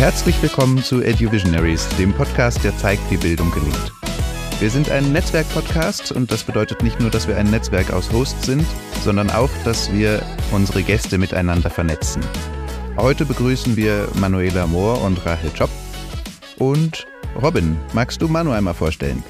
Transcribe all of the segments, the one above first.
Herzlich willkommen zu EduVisionaries, dem Podcast, der zeigt, wie Bildung gelingt. Wir sind ein Netzwerk-Podcast und das bedeutet nicht nur, dass wir ein Netzwerk aus Hosts sind, sondern auch, dass wir unsere Gäste miteinander vernetzen. Heute begrüßen wir Manuela Mohr und Rahel Job. Und Robin, magst du Manu einmal vorstellen?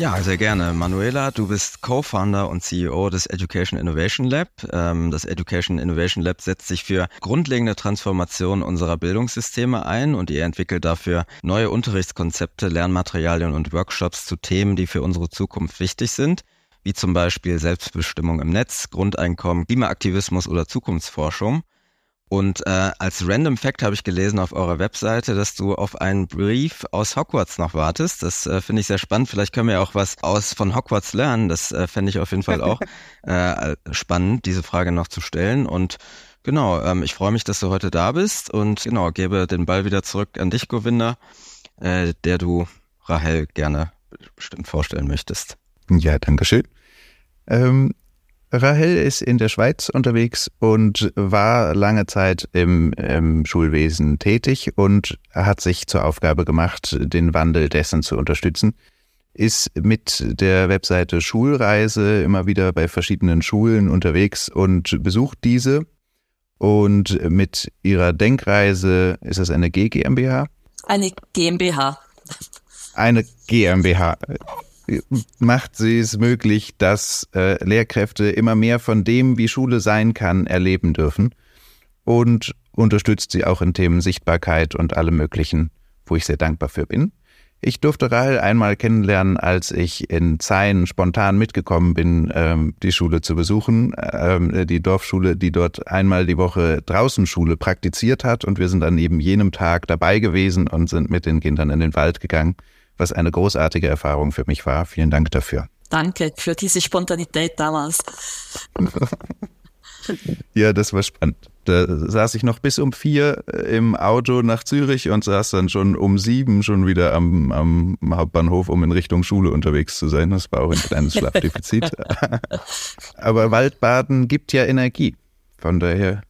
Ja, sehr gerne. Manuela, du bist Co-Founder und CEO des Education Innovation Lab. Ähm, das Education Innovation Lab setzt sich für grundlegende Transformation unserer Bildungssysteme ein und ihr entwickelt dafür neue Unterrichtskonzepte, Lernmaterialien und Workshops zu Themen, die für unsere Zukunft wichtig sind wie zum Beispiel Selbstbestimmung im Netz, Grundeinkommen, Klimaaktivismus oder Zukunftsforschung. Und äh, als Random Fact habe ich gelesen auf eurer Webseite, dass du auf einen Brief aus Hogwarts noch wartest. Das äh, finde ich sehr spannend. Vielleicht können wir ja auch was aus von Hogwarts lernen. Das äh, fände ich auf jeden Fall auch äh, spannend, diese Frage noch zu stellen. Und genau, ähm, ich freue mich, dass du heute da bist und genau, gebe den Ball wieder zurück an dich, Govinda, äh, der du Rahel gerne bestimmt vorstellen möchtest. Ja, danke schön. Ähm, Rahel ist in der Schweiz unterwegs und war lange Zeit im, im, Schulwesen tätig und hat sich zur Aufgabe gemacht, den Wandel dessen zu unterstützen. Ist mit der Webseite Schulreise immer wieder bei verschiedenen Schulen unterwegs und besucht diese. Und mit ihrer Denkreise ist es eine G GmbH? Eine GmbH. Eine GmbH macht sie es möglich, dass äh, Lehrkräfte immer mehr von dem, wie Schule sein kann, erleben dürfen? Und unterstützt sie auch in Themen Sichtbarkeit und allem Möglichen, wo ich sehr dankbar für bin. Ich durfte Rahel einmal kennenlernen, als ich in Zein spontan mitgekommen bin, ähm, die Schule zu besuchen, ähm, die Dorfschule, die dort einmal die Woche draußen Schule praktiziert hat. Und wir sind an eben jenem Tag dabei gewesen und sind mit den Kindern in den Wald gegangen was eine großartige Erfahrung für mich war. Vielen Dank dafür. Danke für diese Spontanität damals. ja, das war spannend. Da saß ich noch bis um vier äh, im Auto nach Zürich und saß dann schon um sieben schon wieder am, am Hauptbahnhof, um in Richtung Schule unterwegs zu sein. Das war auch ein kleines Schlafdefizit. Aber Waldbaden gibt ja Energie. Von daher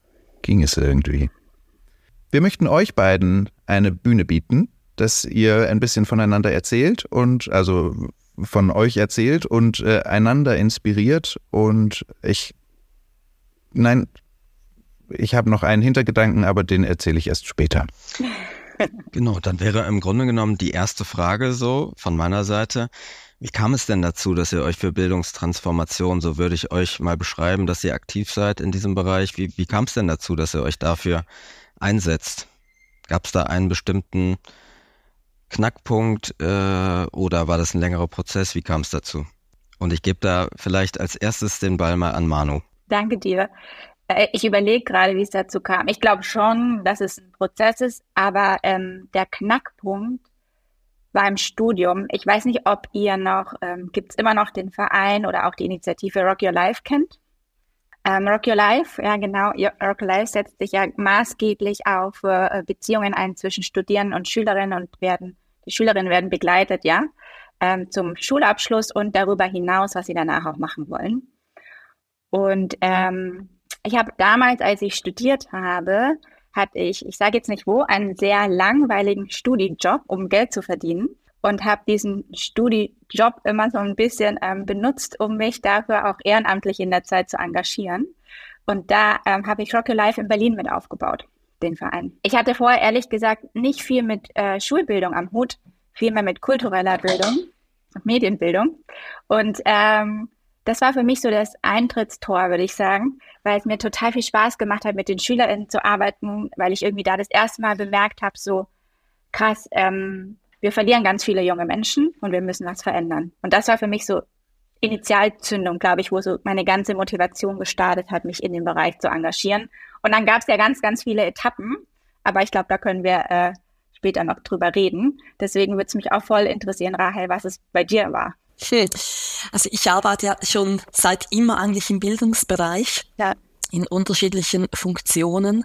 ging es irgendwie. Wir möchten euch beiden eine Bühne bieten dass ihr ein bisschen voneinander erzählt und also von euch erzählt und äh, einander inspiriert. Und ich, nein, ich habe noch einen Hintergedanken, aber den erzähle ich erst später. Genau, dann wäre im Grunde genommen die erste Frage so von meiner Seite. Wie kam es denn dazu, dass ihr euch für Bildungstransformation, so würde ich euch mal beschreiben, dass ihr aktiv seid in diesem Bereich? Wie, wie kam es denn dazu, dass ihr euch dafür einsetzt? Gab es da einen bestimmten Knackpunkt äh, oder war das ein längerer Prozess? Wie kam es dazu? Und ich gebe da vielleicht als erstes den Ball mal an Manu. Danke dir. Äh, ich überlege gerade, wie es dazu kam. Ich glaube schon, dass es ein Prozess ist, aber ähm, der Knackpunkt war im Studium. Ich weiß nicht, ob ihr noch, ähm, gibt es immer noch den Verein oder auch die Initiative Rock Your Life kennt? Ähm, Rock Your Life, ja genau, Rock Your Life setzt sich ja maßgeblich auf äh, Beziehungen ein zwischen Studierenden und Schülerinnen und werden die Schülerinnen werden begleitet, ja, ähm, zum Schulabschluss und darüber hinaus, was sie danach auch machen wollen. Und ähm, ich habe damals, als ich studiert habe, hatte ich, ich sage jetzt nicht wo, einen sehr langweiligen Studijob, um Geld zu verdienen und habe diesen Studijob immer so ein bisschen ähm, benutzt, um mich dafür auch ehrenamtlich in der Zeit zu engagieren. Und da ähm, habe ich Rocky Life in Berlin mit aufgebaut den Verein. Ich hatte vorher ehrlich gesagt nicht viel mit äh, Schulbildung am Hut, vielmehr mit kultureller Bildung und Medienbildung. Und ähm, das war für mich so das Eintrittstor, würde ich sagen, weil es mir total viel Spaß gemacht hat, mit den SchülerInnen zu arbeiten, weil ich irgendwie da das erste Mal bemerkt habe, so krass, ähm, wir verlieren ganz viele junge Menschen und wir müssen was verändern. Und das war für mich so Initialzündung, glaube ich, wo so meine ganze Motivation gestartet hat, mich in dem Bereich zu engagieren. Und dann gab es ja ganz, ganz viele Etappen, aber ich glaube, da können wir äh, später noch drüber reden. Deswegen würde es mich auch voll interessieren, Rahel, was es bei dir war. Schön. Also ich arbeite ja schon seit immer eigentlich im Bildungsbereich, ja. in unterschiedlichen Funktionen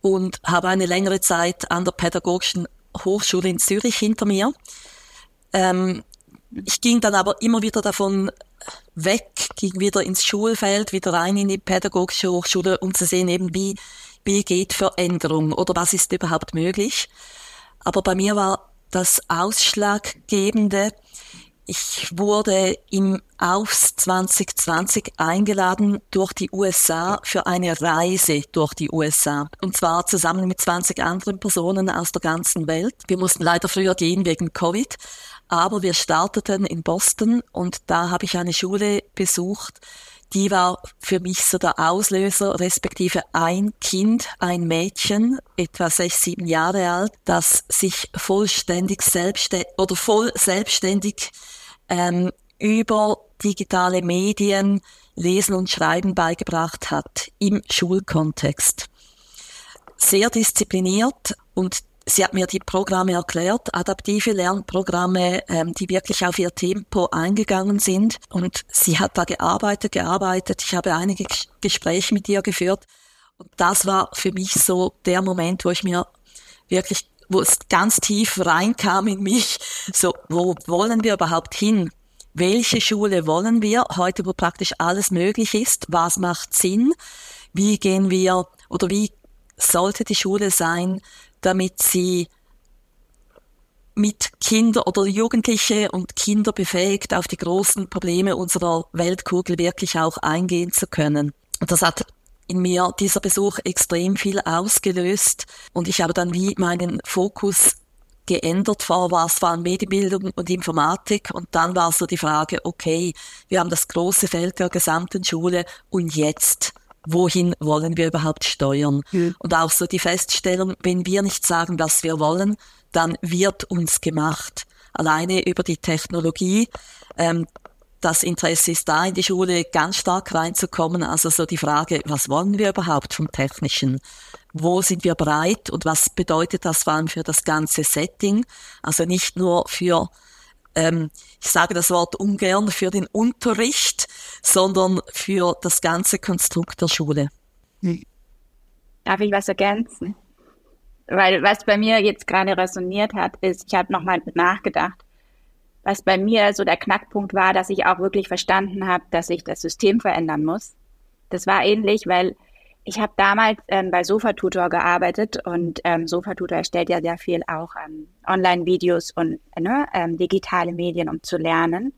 und habe eine längere Zeit an der Pädagogischen Hochschule in Zürich hinter mir. Ähm, ich ging dann aber immer wieder davon weg, ging wieder ins Schulfeld, wieder rein in die pädagogische Hochschule, um zu sehen eben, wie, wie geht Veränderung oder was ist überhaupt möglich. Aber bei mir war das Ausschlaggebende, ich wurde im Aufs 2020 eingeladen durch die USA für eine Reise durch die USA. Und zwar zusammen mit 20 anderen Personen aus der ganzen Welt. Wir mussten leider früher gehen wegen Covid. Aber wir starteten in Boston und da habe ich eine Schule besucht, die war für mich so der Auslöser, respektive ein Kind, ein Mädchen, etwa sechs, sieben Jahre alt, das sich vollständig selbstständig oder voll selbstständig ähm, über digitale Medien Lesen und Schreiben beigebracht hat im Schulkontext. Sehr diszipliniert und sie hat mir die Programme erklärt, adaptive Lernprogramme, ähm, die wirklich auf ihr Tempo eingegangen sind. Und sie hat da gearbeitet, gearbeitet. Ich habe einige Gespräche mit ihr geführt. Und das war für mich so der Moment, wo ich mir wirklich, wo es ganz tief reinkam in mich, so, wo wollen wir überhaupt hin? Welche Schule wollen wir heute, wo praktisch alles möglich ist? Was macht Sinn? Wie gehen wir oder wie sollte die Schule sein, damit sie mit Kinder oder Jugendliche und Kinder befähigt, auf die großen Probleme unserer Weltkugel wirklich auch eingehen zu können. Und das hat in mir dieser Besuch extrem viel ausgelöst und ich habe dann wie meinen Fokus geändert. War es vor Medienbildung und Informatik und dann war so die Frage, okay, wir haben das große Feld der gesamten Schule und jetzt? Wohin wollen wir überhaupt steuern? Mhm. Und auch so die Feststellung, wenn wir nicht sagen, was wir wollen, dann wird uns gemacht. Alleine über die Technologie. Ähm, das Interesse ist da, in die Schule ganz stark reinzukommen. Also so die Frage, was wollen wir überhaupt vom Technischen? Wo sind wir bereit und was bedeutet das vor allem für das ganze Setting? Also nicht nur für ähm, ich sage das Wort ungern für den Unterricht, sondern für das ganze Konstrukt der Schule. Darf ich was ergänzen? Weil was bei mir jetzt gerade resoniert hat, ist, ich habe nochmal nachgedacht, was bei mir so der Knackpunkt war, dass ich auch wirklich verstanden habe, dass ich das System verändern muss. Das war ähnlich, weil ich habe damals ähm, bei Sofatutor gearbeitet und ähm, Sofatutor erstellt ja sehr viel auch ähm, Online-Videos und ne, ähm, digitale Medien, um zu lernen,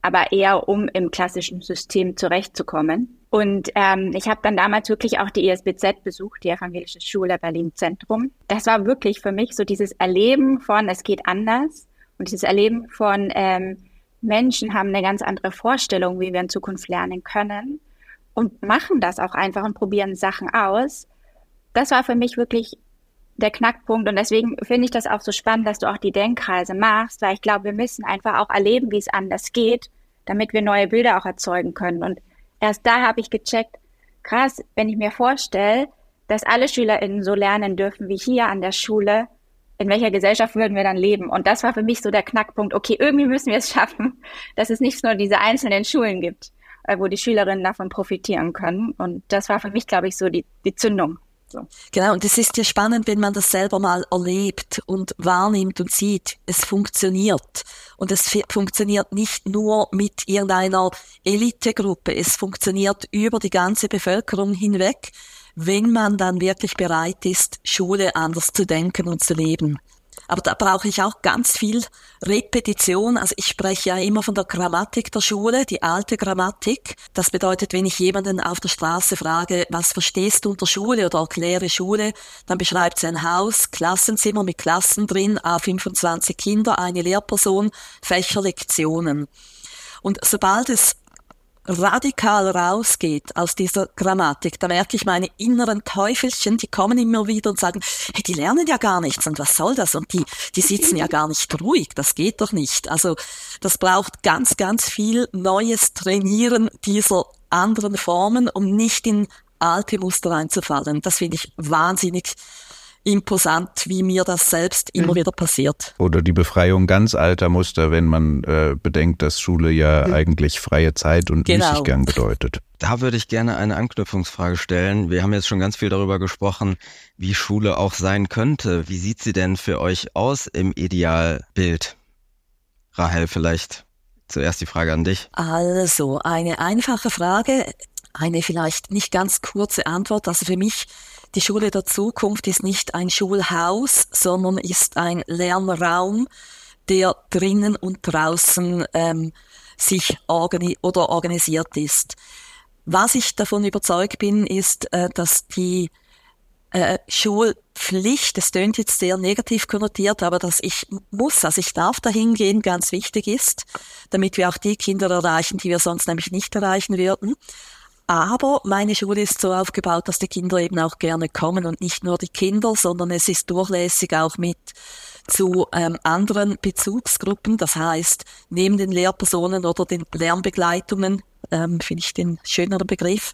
aber eher um im klassischen System zurechtzukommen. Und ähm, ich habe dann damals wirklich auch die ESBZ besucht, die Evangelische Schule Berlin Zentrum. Das war wirklich für mich so dieses Erleben von, es geht anders und dieses Erleben von ähm, Menschen haben eine ganz andere Vorstellung, wie wir in Zukunft lernen können und machen das auch einfach und probieren Sachen aus. Das war für mich wirklich der Knackpunkt und deswegen finde ich das auch so spannend, dass du auch die Denkreise machst, weil ich glaube, wir müssen einfach auch erleben, wie es anders geht, damit wir neue Bilder auch erzeugen können. Und erst da habe ich gecheckt, krass, wenn ich mir vorstelle, dass alle SchülerInnen so lernen dürfen wie hier an der Schule, in welcher Gesellschaft würden wir dann leben? Und das war für mich so der Knackpunkt. Okay, irgendwie müssen wir es schaffen, dass es nicht nur diese einzelnen Schulen gibt. Äh, wo die Schülerinnen davon profitieren können. Und das war für mich, glaube ich, so die, die Zündung. Genau, und es ist ja spannend, wenn man das selber mal erlebt und wahrnimmt und sieht, es funktioniert. Und es funktioniert nicht nur mit irgendeiner Elitegruppe, es funktioniert über die ganze Bevölkerung hinweg, wenn man dann wirklich bereit ist, Schule anders zu denken und zu leben. Aber da brauche ich auch ganz viel Repetition. Also ich spreche ja immer von der Grammatik der Schule, die alte Grammatik. Das bedeutet, wenn ich jemanden auf der Straße frage, was verstehst du unter Schule oder erkläre Schule, dann beschreibt sie ein Haus, Klassenzimmer mit Klassen drin, A25 Kinder, eine Lehrperson, Fächer, Lektionen. Und sobald es radikal rausgeht aus dieser Grammatik, da merke ich meine inneren Teufelchen, die kommen immer wieder und sagen, hey, die lernen ja gar nichts und was soll das? Und die, die sitzen ja gar nicht ruhig, das geht doch nicht. Also das braucht ganz, ganz viel neues Trainieren dieser anderen Formen, um nicht in alte Muster reinzufallen. Das finde ich wahnsinnig imposant, wie mir das selbst immer mhm. wieder passiert. Oder die Befreiung ganz alter Muster, wenn man äh, bedenkt, dass Schule ja mhm. eigentlich freie Zeit und genau. Müßiggang bedeutet. Da würde ich gerne eine Anknüpfungsfrage stellen. Wir haben jetzt schon ganz viel darüber gesprochen, wie Schule auch sein könnte. Wie sieht sie denn für euch aus im Idealbild? Rahel, vielleicht zuerst die Frage an dich. Also, eine einfache Frage, eine vielleicht nicht ganz kurze Antwort. Also für mich die Schule der Zukunft ist nicht ein Schulhaus, sondern ist ein Lernraum, der drinnen und draußen ähm, sich organi oder organisiert ist. Was ich davon überzeugt bin, ist, äh, dass die äh, Schulpflicht, das tönt jetzt sehr negativ konnotiert, aber dass ich muss, also ich darf dahin gehen, ganz wichtig ist, damit wir auch die Kinder erreichen, die wir sonst nämlich nicht erreichen würden. Aber meine Schule ist so aufgebaut, dass die Kinder eben auch gerne kommen und nicht nur die Kinder, sondern es ist durchlässig auch mit zu ähm, anderen Bezugsgruppen. Das heißt, neben den Lehrpersonen oder den Lernbegleitungen, ähm, finde ich den schöneren Begriff,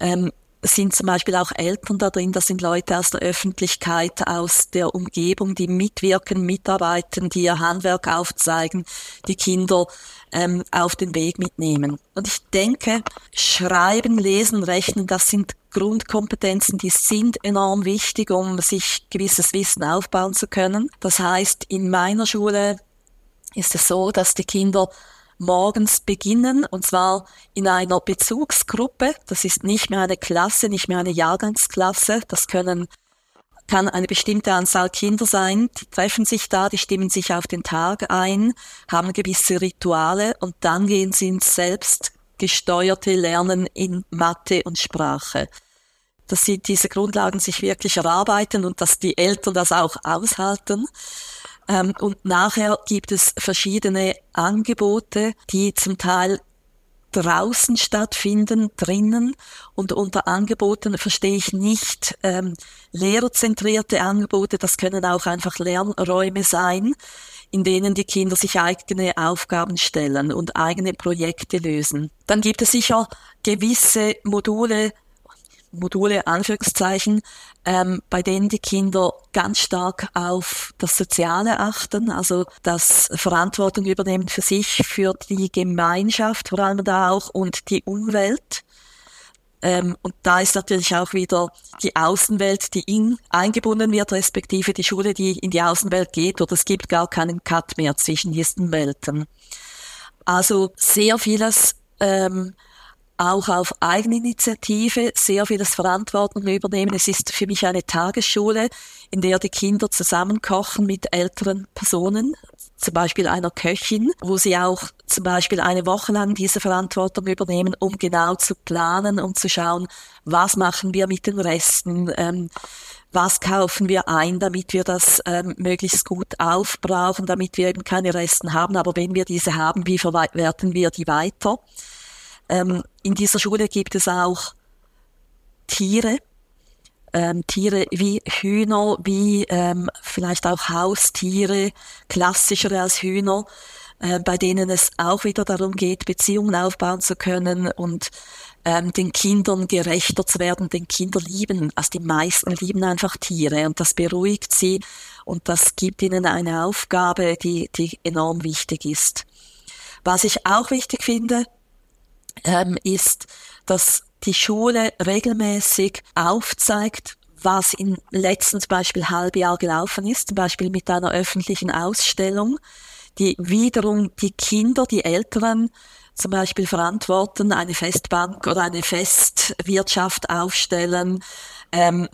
ähm, sind zum Beispiel auch Eltern da drin, das sind Leute aus der Öffentlichkeit, aus der Umgebung, die mitwirken, mitarbeiten, die ihr Handwerk aufzeigen, die Kinder ähm, auf den Weg mitnehmen. Und ich denke, Schreiben, Lesen, Rechnen, das sind Grundkompetenzen, die sind enorm wichtig, um sich gewisses Wissen aufbauen zu können. Das heißt, in meiner Schule ist es so, dass die Kinder morgens beginnen, und zwar in einer Bezugsgruppe. Das ist nicht mehr eine Klasse, nicht mehr eine Jahrgangsklasse. Das können, kann eine bestimmte Anzahl Kinder sein. Die treffen sich da, die stimmen sich auf den Tag ein, haben gewisse Rituale und dann gehen sie ins selbst gesteuerte Lernen in Mathe und Sprache. Dass sie diese Grundlagen sich wirklich erarbeiten und dass die Eltern das auch aushalten. Ähm, und nachher gibt es verschiedene Angebote, die zum Teil draußen stattfinden, drinnen. Und unter Angeboten verstehe ich nicht ähm, lehrerzentrierte Angebote. Das können auch einfach Lernräume sein, in denen die Kinder sich eigene Aufgaben stellen und eigene Projekte lösen. Dann gibt es sicher gewisse Module, Module, Anführungszeichen, ähm, bei denen die Kinder ganz stark auf das Soziale achten, also das Verantwortung übernehmen für sich, für die Gemeinschaft vor allem da auch und die Umwelt. Ähm, und da ist natürlich auch wieder die Außenwelt, die in, eingebunden wird, respektive die Schule, die in die Außenwelt geht, oder es gibt gar keinen Cut mehr zwischen diesen Welten. Also sehr vieles ähm, auch auf Eigeninitiative sehr vieles Verantwortung übernehmen. Es ist für mich eine Tagesschule, in der die Kinder zusammen kochen mit älteren Personen, zum Beispiel einer Köchin, wo sie auch zum Beispiel eine Woche lang diese Verantwortung übernehmen, um genau zu planen, um zu schauen, was machen wir mit den Resten, ähm, was kaufen wir ein, damit wir das ähm, möglichst gut aufbrauchen, damit wir eben keine Resten haben. Aber wenn wir diese haben, wie verwerten wir die weiter? Ähm, in dieser Schule gibt es auch Tiere, ähm, Tiere wie Hühner, wie ähm, vielleicht auch Haustiere, klassischere als Hühner, äh, bei denen es auch wieder darum geht, Beziehungen aufbauen zu können und ähm, den Kindern gerechter zu werden, den Kinder lieben. Also die meisten lieben einfach Tiere und das beruhigt sie und das gibt ihnen eine Aufgabe, die, die enorm wichtig ist. Was ich auch wichtig finde, ähm, ist, dass die Schule regelmäßig aufzeigt, was im letzten zum Beispiel Halbjahr gelaufen ist, zum Beispiel mit einer öffentlichen Ausstellung, die wiederum die Kinder, die Älteren zum Beispiel verantworten, eine Festbank oder eine Festwirtschaft aufstellen, ähm,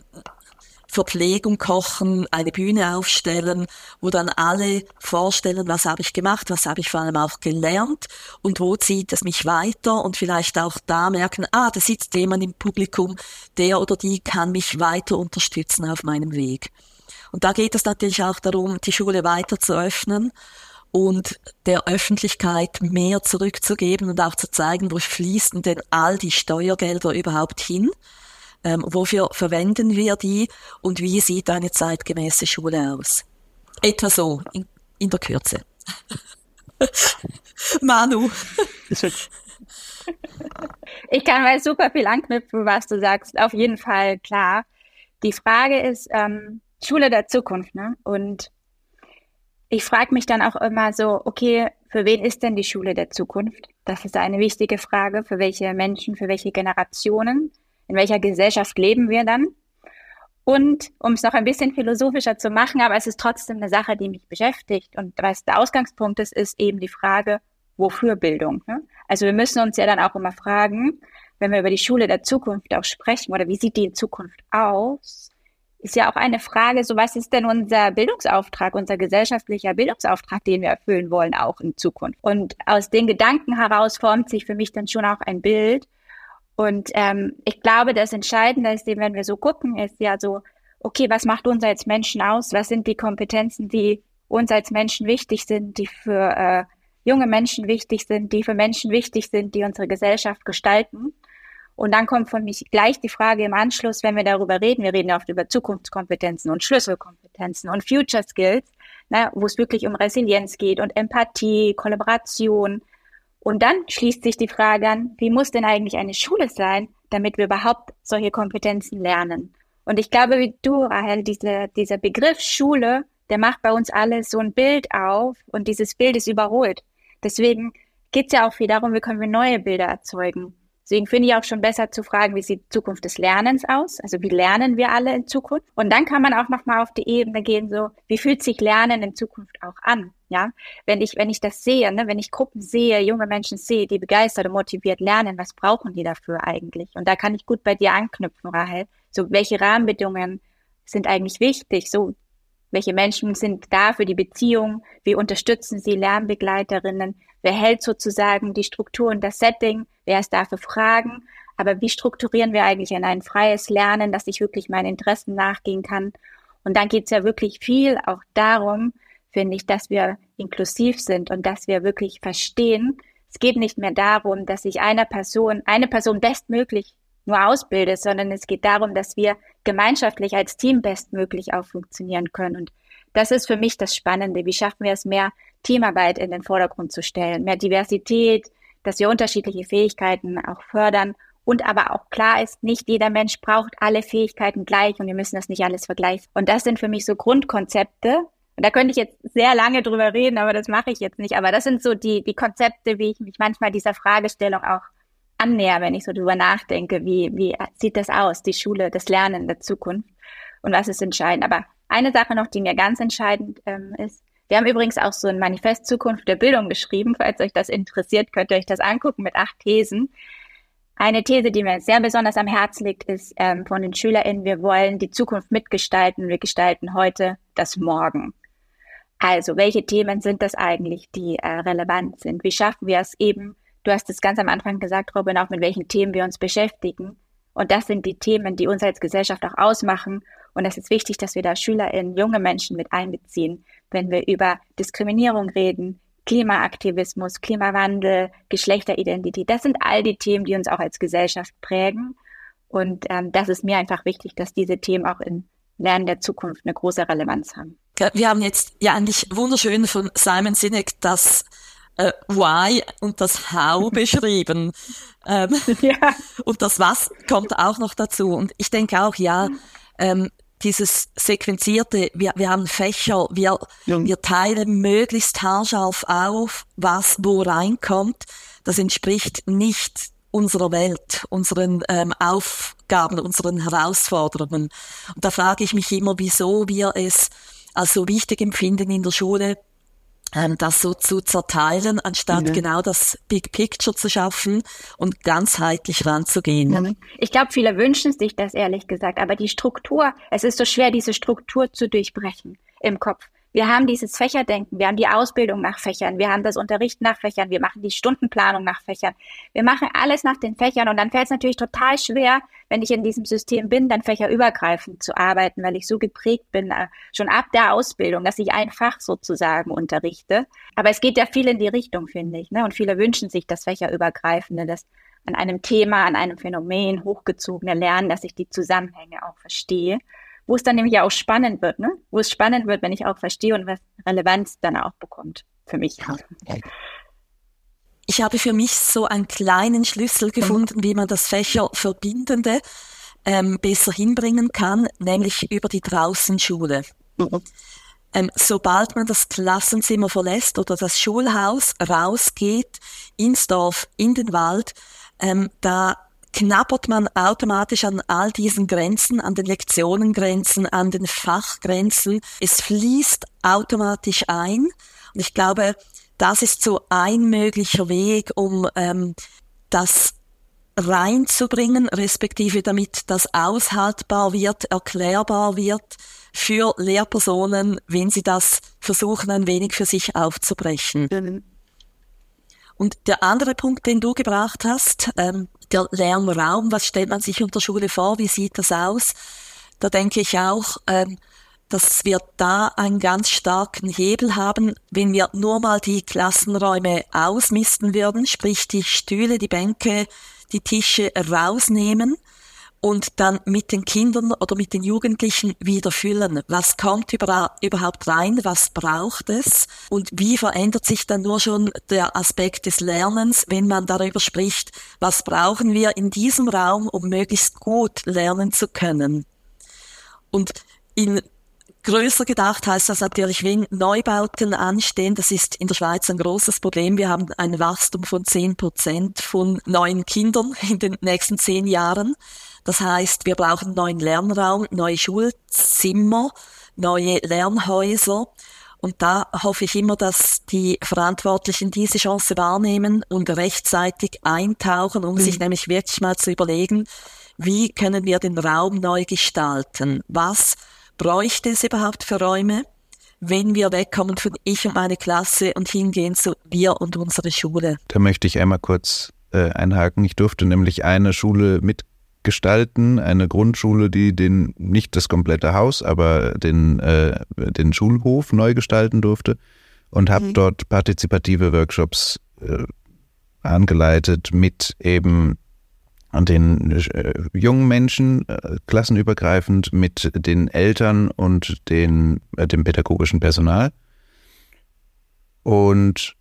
Verpflegung kochen, eine Bühne aufstellen, wo dann alle vorstellen, was habe ich gemacht, was habe ich vor allem auch gelernt und wo zieht es mich weiter und vielleicht auch da merken, ah, da sitzt jemand im Publikum, der oder die kann mich weiter unterstützen auf meinem Weg. Und da geht es natürlich auch darum, die Schule weiter zu öffnen und der Öffentlichkeit mehr zurückzugeben und auch zu zeigen, wo fließen denn all die Steuergelder überhaupt hin ähm, wofür verwenden wir die und wie sieht eine zeitgemäße Schule aus? Etwa so, in, in der Kürze. Manu. Ich kann mal super viel anknüpfen, was du sagst. Auf jeden Fall klar. Die Frage ist ähm, Schule der Zukunft, ne? Und ich frage mich dann auch immer so, okay, für wen ist denn die Schule der Zukunft? Das ist eine wichtige Frage. Für welche Menschen, für welche Generationen? In welcher Gesellschaft leben wir dann? Und um es noch ein bisschen philosophischer zu machen, aber es ist trotzdem eine Sache, die mich beschäftigt. Und was der Ausgangspunkt ist, ist eben die Frage, wofür Bildung? Ne? Also wir müssen uns ja dann auch immer fragen, wenn wir über die Schule der Zukunft auch sprechen oder wie sieht die in Zukunft aus, ist ja auch eine Frage, so was ist denn unser Bildungsauftrag, unser gesellschaftlicher Bildungsauftrag, den wir erfüllen wollen, auch in Zukunft. Und aus den Gedanken heraus formt sich für mich dann schon auch ein Bild. Und ähm, ich glaube, das Entscheidende ist, wenn wir so gucken, ist ja so, okay, was macht uns als Menschen aus? Was sind die Kompetenzen, die uns als Menschen wichtig sind, die für äh, junge Menschen wichtig sind, die für Menschen wichtig sind, die unsere Gesellschaft gestalten? Und dann kommt von mich gleich die Frage im Anschluss, wenn wir darüber reden, wir reden ja oft über Zukunftskompetenzen und Schlüsselkompetenzen und Future Skills, ne, wo es wirklich um Resilienz geht und Empathie, Kollaboration. Und dann schließt sich die Frage an, wie muss denn eigentlich eine Schule sein, damit wir überhaupt solche Kompetenzen lernen? Und ich glaube, wie du, Rahel, diese, dieser Begriff Schule, der macht bei uns alle so ein Bild auf und dieses Bild ist überholt. Deswegen geht es ja auch viel darum, wie können wir neue Bilder erzeugen. Deswegen finde ich auch schon besser zu fragen, wie sieht die Zukunft des Lernens aus? Also wie lernen wir alle in Zukunft? Und dann kann man auch nochmal auf die Ebene gehen, so wie fühlt sich Lernen in Zukunft auch an? Ja, wenn ich, wenn ich das sehe, ne, wenn ich Gruppen sehe, junge Menschen sehe, die begeistert und motiviert lernen, was brauchen die dafür eigentlich? Und da kann ich gut bei dir anknüpfen, Rahel. So, welche Rahmenbedingungen sind eigentlich wichtig? So, welche Menschen sind da für die Beziehung? Wie unterstützen sie Lernbegleiterinnen? Wer hält sozusagen die Struktur und das Setting? Wer ist da für Fragen? Aber wie strukturieren wir eigentlich in ein freies Lernen, dass ich wirklich meinen Interessen nachgehen kann? Und dann geht es ja wirklich viel auch darum, finde ich, dass wir inklusiv sind und dass wir wirklich verstehen. Es geht nicht mehr darum, dass ich einer Person, eine Person bestmöglich nur ausbilde, sondern es geht darum, dass wir gemeinschaftlich als Team bestmöglich auch funktionieren können. Und das ist für mich das Spannende. Wie schaffen wir es mehr, Teamarbeit in den Vordergrund zu stellen, mehr Diversität, dass wir unterschiedliche Fähigkeiten auch fördern und aber auch klar ist, nicht jeder Mensch braucht alle Fähigkeiten gleich und wir müssen das nicht alles vergleichen. Und das sind für mich so Grundkonzepte. Und da könnte ich jetzt sehr lange drüber reden, aber das mache ich jetzt nicht. Aber das sind so die, die Konzepte, wie ich mich manchmal dieser Fragestellung auch annäher, wenn ich so drüber nachdenke, wie, wie sieht das aus, die Schule, das Lernen der Zukunft und was ist entscheidend. Aber eine Sache noch, die mir ganz entscheidend ähm, ist, wir haben übrigens auch so ein Manifest Zukunft der Bildung geschrieben. Falls euch das interessiert, könnt ihr euch das angucken mit acht Thesen. Eine These, die mir sehr besonders am Herzen liegt, ist ähm, von den SchülerInnen, wir wollen die Zukunft mitgestalten. Wir gestalten heute das Morgen. Also, welche Themen sind das eigentlich, die äh, relevant sind? Wie schaffen wir es eben, Du hast es ganz am Anfang gesagt, Robin, auch mit welchen Themen wir uns beschäftigen. Und das sind die Themen, die uns als Gesellschaft auch ausmachen. Und es ist wichtig, dass wir da SchülerInnen, junge Menschen mit einbeziehen, wenn wir über Diskriminierung reden, Klimaaktivismus, Klimawandel, Geschlechteridentität. Das sind all die Themen, die uns auch als Gesellschaft prägen. Und ähm, das ist mir einfach wichtig, dass diese Themen auch in Lernen der Zukunft eine große Relevanz haben. Wir haben jetzt ja eigentlich wunderschön von Simon Sinek das äh, Why und das How beschrieben. Ähm, ja. Und das Was kommt auch noch dazu. Und ich denke auch, ja, ähm, dieses sequenzierte, wir, wir haben Fächer, wir, ja. wir teilen möglichst haarscharf auf, was wo reinkommt. Das entspricht nicht unserer Welt, unseren ähm, Aufgaben, unseren Herausforderungen. Und da frage ich mich immer, wieso wir es als so wichtig empfinden in der Schule, ähm, das so zu zerteilen, anstatt ja. genau das Big Picture zu schaffen und ganzheitlich ranzugehen. Ja. Ich glaube, viele wünschen sich das ehrlich gesagt, aber die Struktur, es ist so schwer, diese Struktur zu durchbrechen im Kopf. Wir haben dieses Fächerdenken, wir haben die Ausbildung nach Fächern, wir haben das Unterricht nach Fächern, wir machen die Stundenplanung nach Fächern. Wir machen alles nach den Fächern und dann fällt es natürlich total schwer, wenn ich in diesem System bin, dann fächerübergreifend zu arbeiten, weil ich so geprägt bin, äh, schon ab der Ausbildung, dass ich ein Fach sozusagen unterrichte. Aber es geht ja viel in die Richtung, finde ich. Ne? Und viele wünschen sich das Fächerübergreifende, das an einem Thema, an einem Phänomen hochgezogene Lernen, dass ich die Zusammenhänge auch verstehe wo es dann nämlich auch spannend wird, ne? Wo es spannend wird, wenn ich auch verstehe und was Relevanz dann auch bekommt für mich. Ich habe für mich so einen kleinen Schlüssel gefunden, wie man das Fächerverbindende ähm, besser hinbringen kann, nämlich über die Draußenschule. Mhm. Ähm, sobald man das Klassenzimmer verlässt oder das Schulhaus rausgeht, ins Dorf, in den Wald, ähm, da knabbert man automatisch an all diesen Grenzen, an den Lektionengrenzen, an den Fachgrenzen. Es fließt automatisch ein. Und ich glaube, das ist so ein möglicher Weg, um ähm, das reinzubringen, respektive damit das aushaltbar wird, erklärbar wird für Lehrpersonen, wenn sie das versuchen, ein wenig für sich aufzubrechen. Und der andere Punkt, den du gebracht hast, ähm, der Lernraum, was stellt man sich unter Schule vor, wie sieht das aus? Da denke ich auch, ähm, dass wir da einen ganz starken Hebel haben, wenn wir nur mal die Klassenräume ausmisten würden, sprich die Stühle, die Bänke, die Tische rausnehmen und dann mit den Kindern oder mit den Jugendlichen wieder füllen. Was kommt überhaupt rein? Was braucht es? Und wie verändert sich dann nur schon der Aspekt des Lernens, wenn man darüber spricht, was brauchen wir in diesem Raum, um möglichst gut lernen zu können? Und in Größer gedacht heißt das natürlich, wenn Neubauten anstehen, das ist in der Schweiz ein großes Problem. Wir haben ein Wachstum von 10 Prozent von neuen Kindern in den nächsten zehn Jahren. Das heißt, wir brauchen neuen Lernraum, neue Schulzimmer, neue Lernhäuser. Und da hoffe ich immer, dass die Verantwortlichen diese Chance wahrnehmen und rechtzeitig eintauchen, um mhm. sich nämlich wirklich mal zu überlegen, wie können wir den Raum neu gestalten? Was bräuchte es überhaupt für Räume, wenn wir wegkommen von ich und meine Klasse und hingehen zu wir und unsere Schule? Da möchte ich einmal kurz äh, einhaken. Ich durfte nämlich eine Schule mitgestalten, eine Grundschule, die den nicht das komplette Haus, aber den, äh, den Schulhof neu gestalten durfte und habe mhm. dort partizipative Workshops äh, angeleitet mit eben den äh, jungen Menschen äh, klassenübergreifend mit den Eltern und den, äh, dem pädagogischen Personal. Und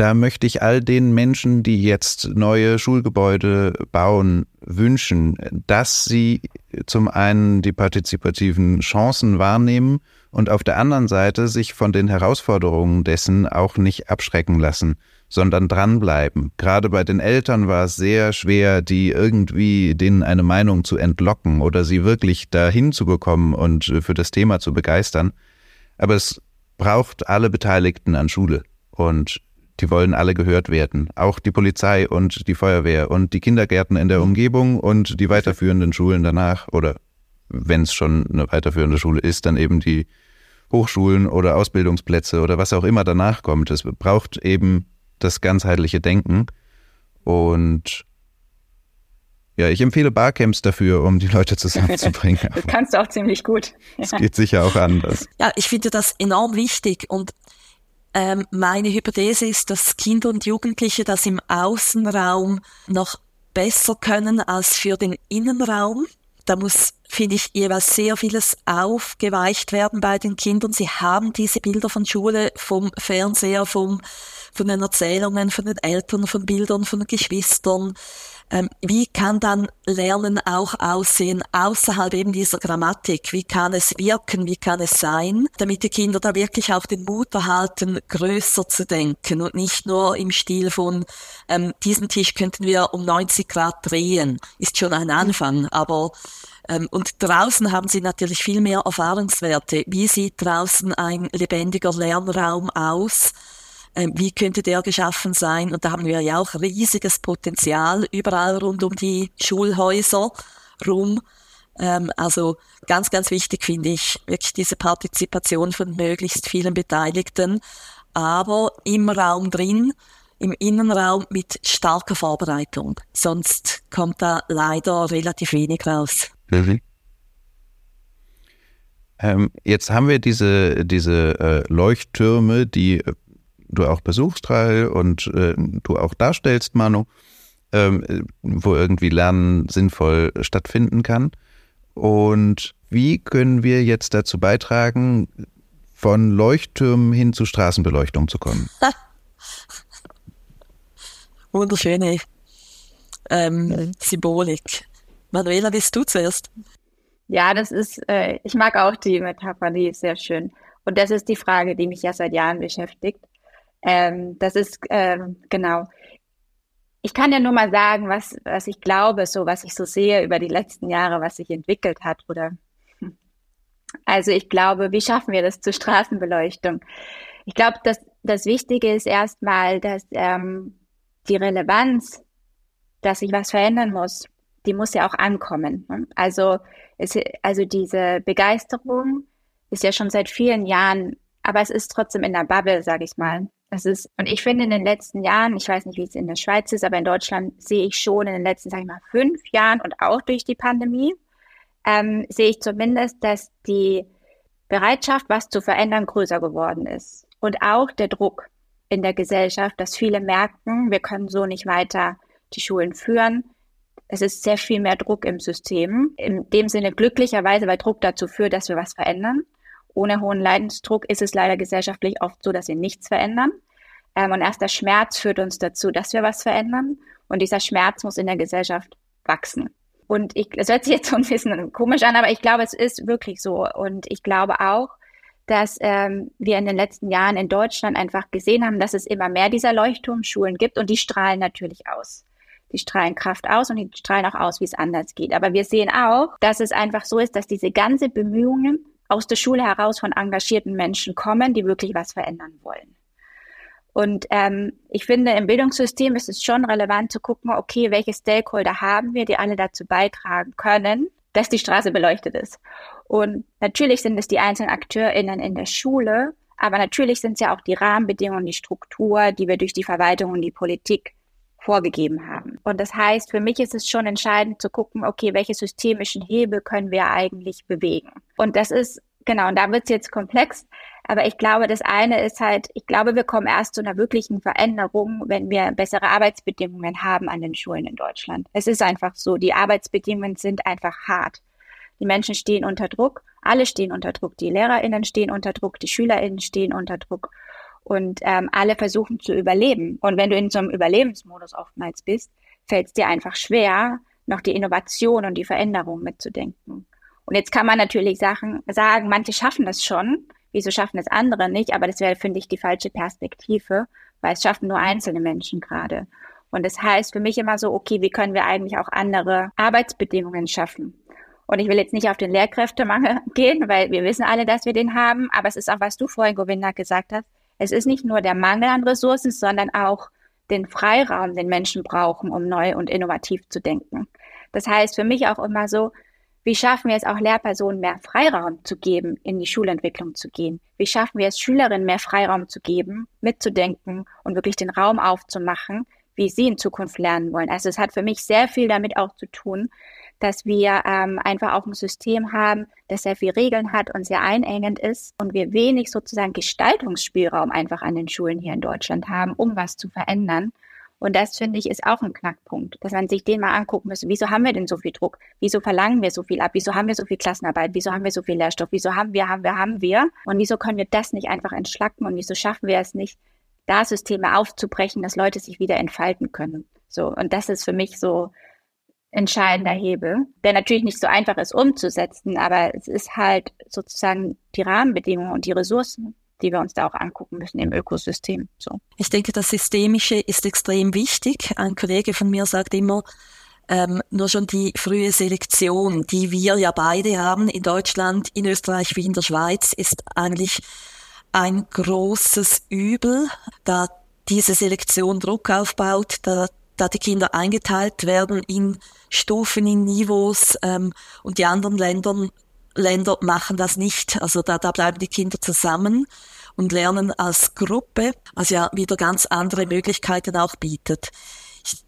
da möchte ich all den Menschen, die jetzt neue Schulgebäude bauen, wünschen, dass sie zum einen die partizipativen Chancen wahrnehmen und auf der anderen Seite sich von den Herausforderungen dessen auch nicht abschrecken lassen sondern dranbleiben. Gerade bei den Eltern war es sehr schwer, die irgendwie denen eine Meinung zu entlocken oder sie wirklich dahin zu bekommen und für das Thema zu begeistern. Aber es braucht alle Beteiligten an Schule und die wollen alle gehört werden. Auch die Polizei und die Feuerwehr und die Kindergärten in der mhm. Umgebung und die weiterführenden Schulen danach oder wenn es schon eine weiterführende Schule ist, dann eben die Hochschulen oder Ausbildungsplätze oder was auch immer danach kommt. Es braucht eben das ganzheitliche Denken. Und ja, ich empfehle Barcamps dafür, um die Leute zusammenzubringen. das kannst du auch ziemlich gut. Es geht sicher auch anders. Ja, ich finde das enorm wichtig und ähm, meine Hypothese ist, dass Kinder und Jugendliche das im Außenraum noch besser können als für den Innenraum. Da muss, finde ich, jeweils sehr vieles aufgeweicht werden bei den Kindern. Sie haben diese Bilder von Schule, vom Fernseher, vom von den Erzählungen, von den Eltern, von Bildern, von Geschwistern. Ähm, wie kann dann Lernen auch aussehen außerhalb eben dieser Grammatik? Wie kann es wirken? Wie kann es sein? Damit die Kinder da wirklich auch den Mut erhalten, größer zu denken und nicht nur im Stil von, ähm, diesen Tisch könnten wir um 90 Grad drehen. Ist schon ein Anfang, aber ähm, und draußen haben sie natürlich viel mehr Erfahrungswerte. Wie sieht draußen ein lebendiger Lernraum aus? Ähm, wie könnte der geschaffen sein? Und da haben wir ja auch riesiges Potenzial überall rund um die Schulhäuser rum. Ähm, also ganz, ganz wichtig finde ich wirklich diese Partizipation von möglichst vielen Beteiligten, aber im Raum drin, im Innenraum mit starker Vorbereitung. Sonst kommt da leider relativ wenig raus. Mhm. Jetzt haben wir diese, diese äh, Leuchttürme, die du auch besuchst, Rahel, und äh, du auch darstellst, Manu, ähm, wo irgendwie Lernen sinnvoll stattfinden kann. Und wie können wir jetzt dazu beitragen, von Leuchttürmen hin zu Straßenbeleuchtung zu kommen? Wunderschöne ähm, Symbolik. Manuela, bist du zuerst? Ja, das ist, äh, ich mag auch die Metapher, die ist sehr schön. Und das ist die Frage, die mich ja seit Jahren beschäftigt. Ähm, das ist ähm, genau. Ich kann ja nur mal sagen, was, was ich glaube, so was ich so sehe über die letzten Jahre, was sich entwickelt hat oder also ich glaube, wie schaffen wir das zur Straßenbeleuchtung? Ich glaube, dass das Wichtige ist erstmal, dass ähm, die Relevanz dass sich was verändern muss, die muss ja auch ankommen. Ne? Also, es, also diese Begeisterung ist ja schon seit vielen Jahren, aber es ist trotzdem in der Bubble, sage ich mal. Es ist, und ich finde in den letzten Jahren, ich weiß nicht, wie es in der Schweiz ist, aber in Deutschland sehe ich schon in den letzten, sage ich mal, fünf Jahren und auch durch die Pandemie, ähm, sehe ich zumindest, dass die Bereitschaft, was zu verändern, größer geworden ist. Und auch der Druck in der Gesellschaft, dass viele merken, wir können so nicht weiter die Schulen führen. Es ist sehr viel mehr Druck im System. In dem Sinne glücklicherweise, weil Druck dazu führt, dass wir was verändern. Ohne hohen Leidensdruck ist es leider gesellschaftlich oft so, dass wir nichts verändern. Ähm, und erst der Schmerz führt uns dazu, dass wir was verändern. Und dieser Schmerz muss in der Gesellschaft wachsen. Und ich, es hört sich jetzt so ein bisschen komisch an, aber ich glaube, es ist wirklich so. Und ich glaube auch, dass ähm, wir in den letzten Jahren in Deutschland einfach gesehen haben, dass es immer mehr dieser Leuchtturmschulen gibt und die strahlen natürlich aus. Die strahlen Kraft aus und die strahlen auch aus, wie es anders geht. Aber wir sehen auch, dass es einfach so ist, dass diese ganze Bemühungen aus der Schule heraus von engagierten Menschen kommen, die wirklich was verändern wollen. Und ähm, ich finde, im Bildungssystem ist es schon relevant zu gucken, okay, welche Stakeholder haben wir, die alle dazu beitragen können, dass die Straße beleuchtet ist. Und natürlich sind es die einzelnen AkteurInnen in der Schule, aber natürlich sind es ja auch die Rahmenbedingungen, die Struktur, die wir durch die Verwaltung und die Politik vorgegeben haben. Und das heißt, für mich ist es schon entscheidend zu gucken, okay, welche systemischen Hebel können wir eigentlich bewegen? Und das ist, genau, und da wird es jetzt komplex, aber ich glaube, das eine ist halt, ich glaube, wir kommen erst zu einer wirklichen Veränderung, wenn wir bessere Arbeitsbedingungen haben an den Schulen in Deutschland. Es ist einfach so, die Arbeitsbedingungen sind einfach hart. Die Menschen stehen unter Druck, alle stehen unter Druck, die Lehrerinnen stehen unter Druck, die Schülerinnen stehen unter Druck und ähm, alle versuchen zu überleben. Und wenn du in so einem Überlebensmodus oftmals bist, fällt es dir einfach schwer, noch die Innovation und die Veränderung mitzudenken. Und jetzt kann man natürlich Sachen sagen, manche schaffen das schon, wieso schaffen es andere nicht? Aber das wäre, finde ich, die falsche Perspektive, weil es schaffen nur einzelne Menschen gerade. Und das heißt für mich immer so, okay, wie können wir eigentlich auch andere Arbeitsbedingungen schaffen? Und ich will jetzt nicht auf den Lehrkräftemangel gehen, weil wir wissen alle, dass wir den haben. Aber es ist auch, was du vorhin, Govinda, gesagt hast. Es ist nicht nur der Mangel an Ressourcen, sondern auch den Freiraum, den Menschen brauchen, um neu und innovativ zu denken. Das heißt für mich auch immer so, wie schaffen wir es auch Lehrpersonen mehr Freiraum zu geben, in die Schulentwicklung zu gehen? Wie schaffen wir es Schülerinnen mehr Freiraum zu geben, mitzudenken und wirklich den Raum aufzumachen, wie sie in Zukunft lernen wollen? Also es hat für mich sehr viel damit auch zu tun, dass wir ähm, einfach auch ein System haben, das sehr viel Regeln hat und sehr einengend ist und wir wenig sozusagen Gestaltungsspielraum einfach an den Schulen hier in Deutschland haben, um was zu verändern. Und das finde ich ist auch ein Knackpunkt, dass man sich den mal angucken müsste. Wieso haben wir denn so viel Druck? Wieso verlangen wir so viel ab? Wieso haben wir so viel Klassenarbeit? Wieso haben wir so viel Lehrstoff? Wieso haben wir, haben wir, haben wir? Und wieso können wir das nicht einfach entschlacken? Und wieso schaffen wir es nicht, da Systeme aufzubrechen, dass Leute sich wieder entfalten können? So. Und das ist für mich so entscheidender Hebel, der natürlich nicht so einfach ist umzusetzen, aber es ist halt sozusagen die Rahmenbedingungen und die Ressourcen, die wir uns da auch angucken müssen im Ökosystem. So. Ich denke, das Systemische ist extrem wichtig. Ein Kollege von mir sagt immer, ähm, nur schon die frühe Selektion, die wir ja beide haben in Deutschland, in Österreich wie in der Schweiz, ist eigentlich ein großes Übel, da diese Selektion Druck aufbaut, da da die Kinder eingeteilt werden in Stufen, in Niveaus ähm, und die anderen Ländern, Länder machen das nicht. Also da, da bleiben die Kinder zusammen und lernen als Gruppe, was ja wieder ganz andere Möglichkeiten auch bietet. Ich,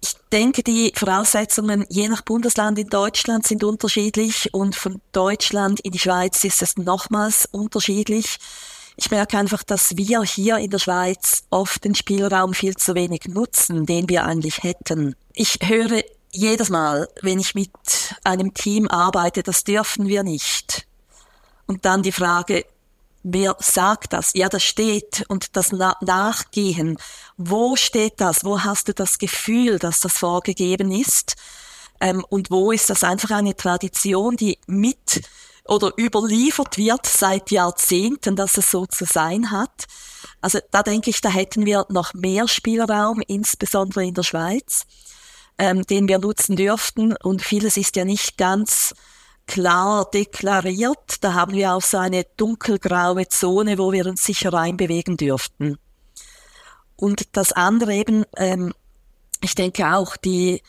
ich denke, die Voraussetzungen je nach Bundesland in Deutschland sind unterschiedlich und von Deutschland in die Schweiz ist es nochmals unterschiedlich. Ich merke einfach, dass wir hier in der Schweiz oft den Spielraum viel zu wenig nutzen, den wir eigentlich hätten. Ich höre jedes Mal, wenn ich mit einem Team arbeite, das dürfen wir nicht. Und dann die Frage, wer sagt das? Ja, das steht und das Na Nachgehen. Wo steht das? Wo hast du das Gefühl, dass das vorgegeben ist? Ähm, und wo ist das einfach eine Tradition, die mit oder überliefert wird seit Jahrzehnten, dass es so zu sein hat. Also da denke ich, da hätten wir noch mehr Spielraum, insbesondere in der Schweiz, ähm, den wir nutzen dürften. Und vieles ist ja nicht ganz klar deklariert. Da haben wir auch so eine dunkelgraue Zone, wo wir uns sicher reinbewegen dürften. Und das andere eben, ähm, ich denke auch, die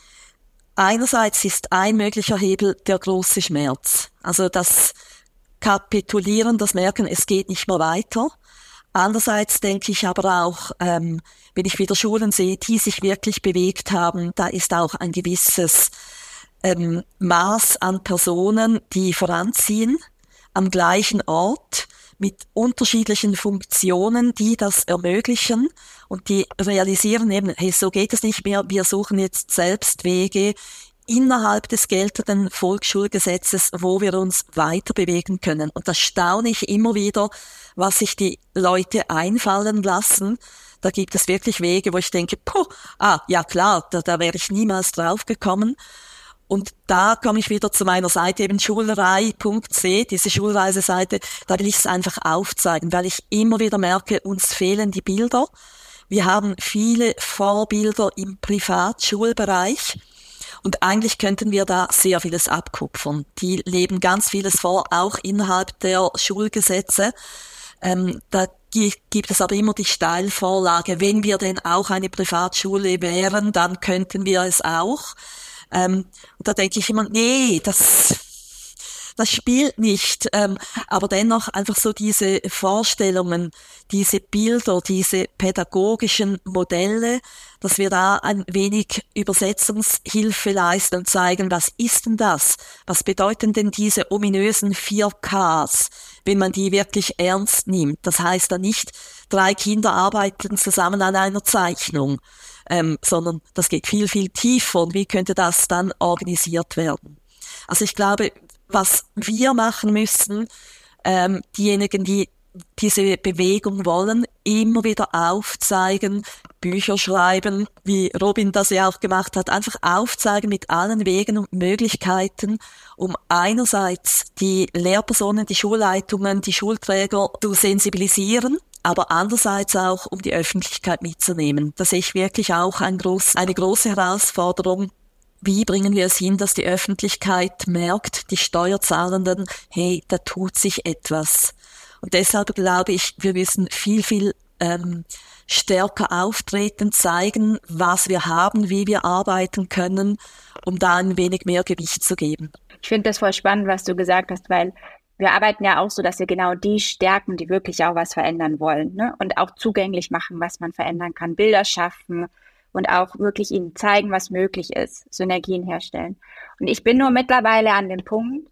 einerseits ist ein möglicher Hebel der große Schmerz. Also das Kapitulieren, das Merken, es geht nicht mehr weiter. Andererseits denke ich aber auch, ähm, wenn ich wieder Schulen sehe, die sich wirklich bewegt haben, da ist auch ein gewisses ähm, Maß an Personen, die voranziehen am gleichen Ort mit unterschiedlichen Funktionen, die das ermöglichen und die realisieren eben, hey, so geht es nicht mehr, wir suchen jetzt selbst Wege innerhalb des geltenden Volksschulgesetzes, wo wir uns weiter bewegen können. Und das staune ich immer wieder, was sich die Leute einfallen lassen. Da gibt es wirklich Wege, wo ich denke, puh, ah, ja klar, da, da wäre ich niemals drauf gekommen. Und da komme ich wieder zu meiner Seite, eben schulerei.c, diese Schulreiseseite, da will ich es einfach aufzeigen, weil ich immer wieder merke, uns fehlen die Bilder. Wir haben viele Vorbilder im Privatschulbereich. Und eigentlich könnten wir da sehr vieles abkupfern. Die leben ganz vieles vor, auch innerhalb der Schulgesetze. Ähm, da gibt es aber immer die Steilvorlage. Wenn wir denn auch eine Privatschule wären, dann könnten wir es auch. Ähm, und da denke ich immer, nee, das, das spielt nicht. Ähm, aber dennoch einfach so diese Vorstellungen, diese Bilder, diese pädagogischen Modelle, dass wir da ein wenig Übersetzungshilfe leisten und zeigen, was ist denn das? Was bedeuten denn diese ominösen 4Ks, wenn man die wirklich ernst nimmt? Das heißt dann nicht, drei Kinder arbeiten zusammen an einer Zeichnung, ähm, sondern das geht viel, viel tiefer und wie könnte das dann organisiert werden? Also ich glaube, was wir machen müssen, ähm, diejenigen, die diese Bewegung wollen, immer wieder aufzeigen, Bücher schreiben, wie Robin das ja auch gemacht hat, einfach aufzeigen mit allen Wegen und Möglichkeiten, um einerseits die Lehrpersonen, die Schulleitungen, die Schulträger zu sensibilisieren, aber andererseits auch, um die Öffentlichkeit mitzunehmen. Da sehe ich wirklich auch ein groß, eine große Herausforderung. Wie bringen wir es hin, dass die Öffentlichkeit merkt, die Steuerzahlenden, hey, da tut sich etwas. Und deshalb glaube ich, wir müssen viel, viel ähm, stärker auftreten, zeigen, was wir haben, wie wir arbeiten können, um da ein wenig mehr Gewicht zu geben. Ich finde das voll spannend, was du gesagt hast, weil wir arbeiten ja auch so, dass wir genau die stärken, die wirklich auch was verändern wollen ne? und auch zugänglich machen, was man verändern kann, Bilder schaffen und auch wirklich ihnen zeigen, was möglich ist, Synergien herstellen. Und ich bin nur mittlerweile an dem Punkt,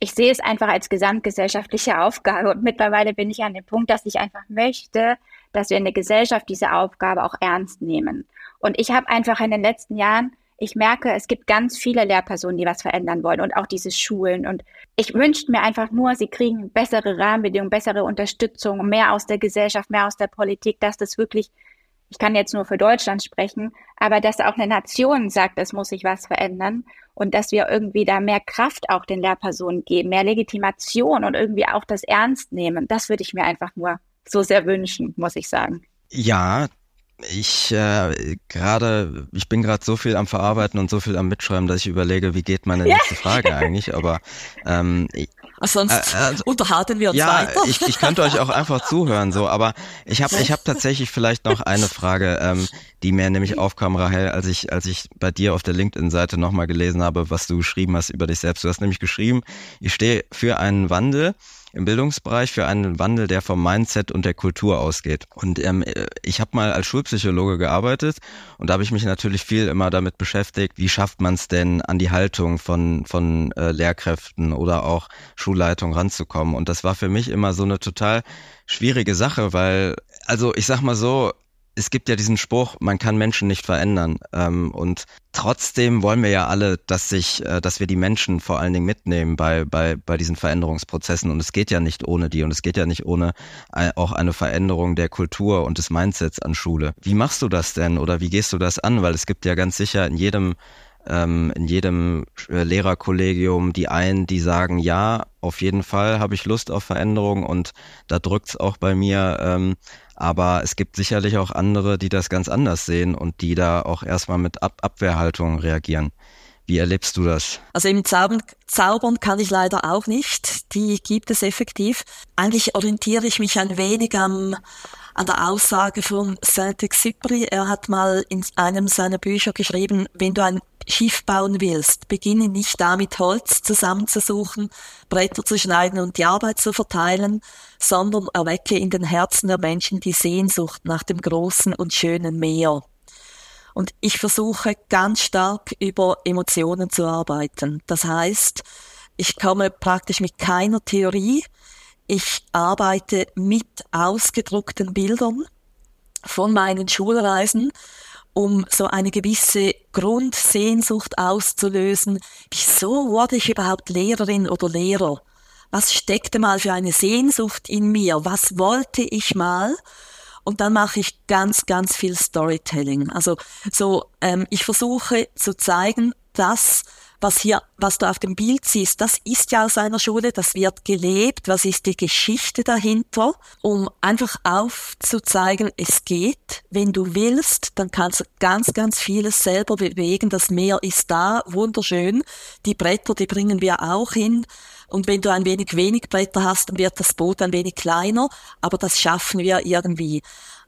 ich sehe es einfach als gesamtgesellschaftliche Aufgabe und mittlerweile bin ich an dem Punkt, dass ich einfach möchte, dass wir in der Gesellschaft diese Aufgabe auch ernst nehmen. Und ich habe einfach in den letzten Jahren ich merke, es gibt ganz viele Lehrpersonen, die was verändern wollen und auch diese Schulen. Und ich wünsche mir einfach nur, sie kriegen bessere Rahmenbedingungen, bessere Unterstützung, mehr aus der Gesellschaft, mehr aus der Politik, dass das wirklich, ich kann jetzt nur für Deutschland sprechen, aber dass auch eine Nation sagt, es muss sich was verändern und dass wir irgendwie da mehr Kraft auch den Lehrpersonen geben, mehr Legitimation und irgendwie auch das Ernst nehmen. Das würde ich mir einfach nur so sehr wünschen, muss ich sagen. Ja, ich äh, gerade, ich bin gerade so viel am Verarbeiten und so viel am Mitschreiben, dass ich überlege, wie geht meine nächste Frage eigentlich. Aber ähm, also sonst äh, äh, unterhalten wir uns ja, weiter. ich, ich könnte euch auch einfach zuhören, so. Aber ich habe, ich habe tatsächlich vielleicht noch eine Frage, ähm, die mir nämlich aufkam, Rahel, als ich, als ich bei dir auf der LinkedIn-Seite nochmal gelesen habe, was du geschrieben hast über dich selbst. Du hast nämlich geschrieben, ich stehe für einen Wandel im Bildungsbereich für einen Wandel, der vom Mindset und der Kultur ausgeht. Und ähm, ich habe mal als Schulpsychologe gearbeitet und da habe ich mich natürlich viel immer damit beschäftigt, wie schafft man es denn an die Haltung von, von äh, Lehrkräften oder auch Schulleitung ranzukommen. Und das war für mich immer so eine total schwierige Sache, weil, also ich sag mal so, es gibt ja diesen Spruch, man kann Menschen nicht verändern. Ähm, und trotzdem wollen wir ja alle, dass sich, äh, dass wir die Menschen vor allen Dingen mitnehmen bei, bei, bei diesen Veränderungsprozessen. Und es geht ja nicht ohne die und es geht ja nicht ohne äh, auch eine Veränderung der Kultur und des Mindsets an Schule. Wie machst du das denn oder wie gehst du das an? Weil es gibt ja ganz sicher in jedem ähm, in jedem äh, Lehrerkollegium die einen, die sagen, ja, auf jeden Fall habe ich Lust auf Veränderung und da drückt's auch bei mir. Ähm, aber es gibt sicherlich auch andere, die das ganz anders sehen und die da auch erstmal mit Ab Abwehrhaltung reagieren. Wie erlebst du das? Also im Zaubern, Zaubern kann ich leider auch nicht. Die gibt es effektiv. Eigentlich orientiere ich mich ein wenig am, an der Aussage von Saint-Exupéry. Er hat mal in einem seiner Bücher geschrieben, wenn du ein Schiff bauen willst, beginne nicht damit, Holz zusammenzusuchen, Bretter zu schneiden und die Arbeit zu verteilen, sondern erwecke in den Herzen der Menschen die Sehnsucht nach dem großen und schönen Meer. Und ich versuche ganz stark über Emotionen zu arbeiten. Das heißt, ich komme praktisch mit keiner Theorie. Ich arbeite mit ausgedruckten Bildern von meinen Schulreisen, um so eine gewisse Grundsehnsucht auszulösen. Wieso wurde ich überhaupt Lehrerin oder Lehrer? Was steckte mal für eine Sehnsucht in mir? Was wollte ich mal? Und dann mache ich ganz, ganz viel Storytelling. Also so, ähm, ich versuche zu zeigen, dass was hier, was du auf dem Bild siehst, das ist ja aus einer Schule, das wird gelebt, was ist die Geschichte dahinter, um einfach aufzuzeigen, es geht, wenn du willst, dann kannst du ganz, ganz vieles selber bewegen, das Meer ist da, wunderschön, die Bretter, die bringen wir auch hin, und wenn du ein wenig wenig Bretter hast, dann wird das Boot ein wenig kleiner, aber das schaffen wir irgendwie.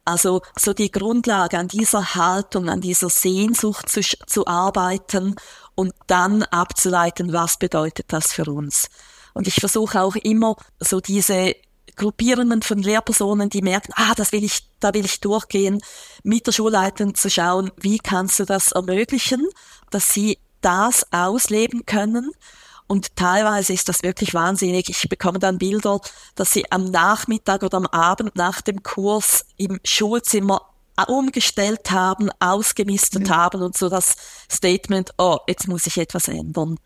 Also so die Grundlage an dieser Haltung, an dieser Sehnsucht zu, zu arbeiten und dann abzuleiten, was bedeutet das für uns. Und ich versuche auch immer so diese Gruppierungen von Lehrpersonen, die merken, ah, das will ich, da will ich durchgehen, mit der Schulleitung zu schauen, wie kannst du das ermöglichen, dass sie das ausleben können. Und teilweise ist das wirklich wahnsinnig. Ich bekomme dann Bilder, dass sie am Nachmittag oder am Abend nach dem Kurs im Schulzimmer umgestellt haben, ausgemistet ja. haben und so das Statement, oh, jetzt muss ich etwas ändern.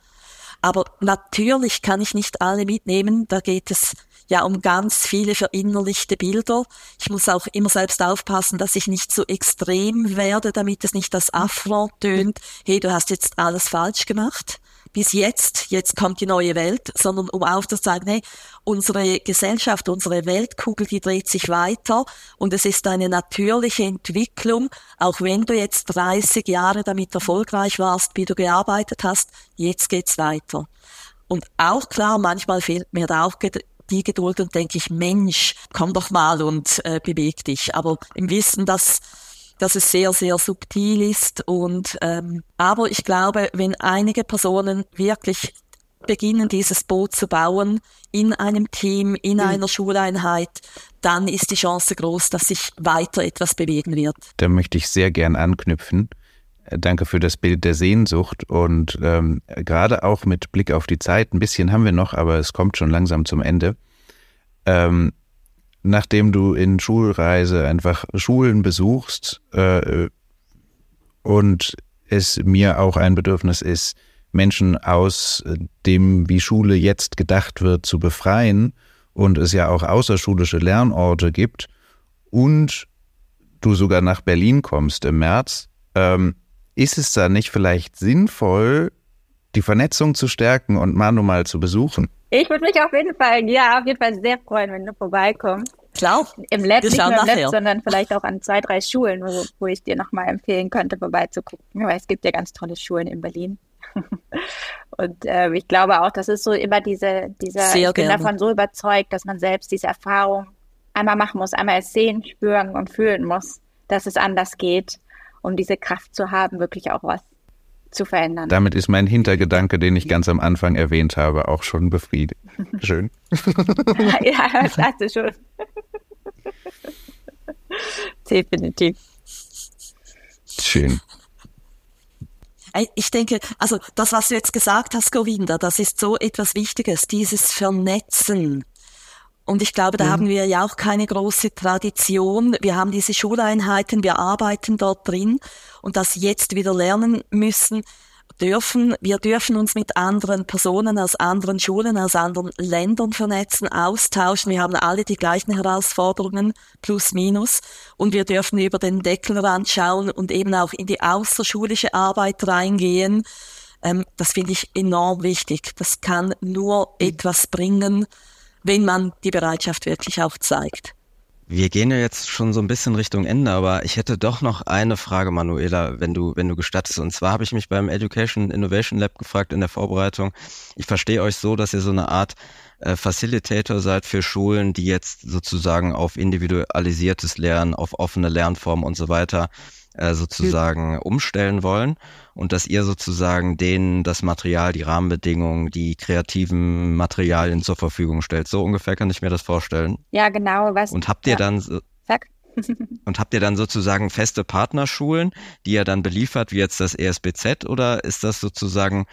Aber natürlich kann ich nicht alle mitnehmen, da geht es ja um ganz viele verinnerlichte Bilder. Ich muss auch immer selbst aufpassen, dass ich nicht so extrem werde, damit es nicht das Affront tönt, hey, du hast jetzt alles falsch gemacht bis jetzt, jetzt kommt die neue Welt, sondern um aufzuzeigen, hey, unsere Gesellschaft, unsere Weltkugel, die dreht sich weiter und es ist eine natürliche Entwicklung, auch wenn du jetzt 30 Jahre damit erfolgreich warst, wie du gearbeitet hast, jetzt geht's weiter. Und auch klar, manchmal fehlt mir da auch die Geduld und denke ich, Mensch, komm doch mal und äh, beweg dich. Aber im Wissen, dass dass es sehr, sehr subtil ist. Und ähm, aber ich glaube, wenn einige Personen wirklich beginnen, dieses Boot zu bauen in einem Team, in mhm. einer Schuleinheit, dann ist die Chance groß, dass sich weiter etwas bewegen wird. Da möchte ich sehr gern anknüpfen. Danke für das Bild der Sehnsucht und ähm, gerade auch mit Blick auf die Zeit, ein bisschen haben wir noch, aber es kommt schon langsam zum Ende. Ähm, nachdem du in Schulreise einfach Schulen besuchst äh, und es mir auch ein Bedürfnis ist, Menschen aus dem, wie Schule jetzt gedacht wird, zu befreien und es ja auch außerschulische Lernorte gibt und du sogar nach Berlin kommst im März, ähm, ist es da nicht vielleicht sinnvoll, die Vernetzung zu stärken und Manu mal zu besuchen? Ich würde mich auf jeden Fall, ja, auf jeden Fall sehr freuen, wenn du vorbeikommst. Klar. Im Lab, nicht nur im. Lab, sondern vielleicht auch an zwei, drei Schulen, wo, wo ich dir nochmal empfehlen könnte, vorbeizugucken. Weil es gibt ja ganz tolle Schulen in Berlin. und äh, ich glaube auch, das ist so immer diese, dieser, Sehr ich bin gerne. davon so überzeugt, dass man selbst diese Erfahrung einmal machen muss, einmal es sehen, spüren und fühlen muss, dass es anders geht, um diese Kraft zu haben, wirklich auch was zu verändern. Damit ist mein Hintergedanke, den ich ganz am Anfang erwähnt habe, auch schon befriedigt. Schön. ja, das hast du schon. Definitiv. Schön. Ich denke, also das, was du jetzt gesagt hast, Govinda, das ist so etwas Wichtiges, dieses Vernetzen. Und ich glaube, da mhm. haben wir ja auch keine große Tradition. Wir haben diese Schuleinheiten, wir arbeiten dort drin und das jetzt wieder lernen müssen dürfen. Wir dürfen uns mit anderen Personen aus anderen Schulen, aus anderen Ländern vernetzen, austauschen. Wir haben alle die gleichen Herausforderungen, plus minus. Und wir dürfen über den Deckelrand schauen und eben auch in die außerschulische Arbeit reingehen. Ähm, das finde ich enorm wichtig. Das kann nur mhm. etwas bringen, wenn man die Bereitschaft wirklich auch zeigt. Wir gehen ja jetzt schon so ein bisschen Richtung Ende, aber ich hätte doch noch eine Frage, Manuela, wenn du, wenn du gestattest. Und zwar habe ich mich beim Education Innovation Lab gefragt in der Vorbereitung. Ich verstehe euch so, dass ihr so eine Art äh, Facilitator seid für Schulen, die jetzt sozusagen auf individualisiertes Lernen, auf offene Lernformen und so weiter äh, sozusagen umstellen wollen und dass ihr sozusagen denen das Material, die Rahmenbedingungen, die kreativen Materialien zur Verfügung stellt. So ungefähr kann ich mir das vorstellen. Ja, genau. Was, und habt ihr ja. dann Sag. und habt ihr dann sozusagen feste Partnerschulen, die ihr dann beliefert, wie jetzt das ESBZ, oder ist das sozusagen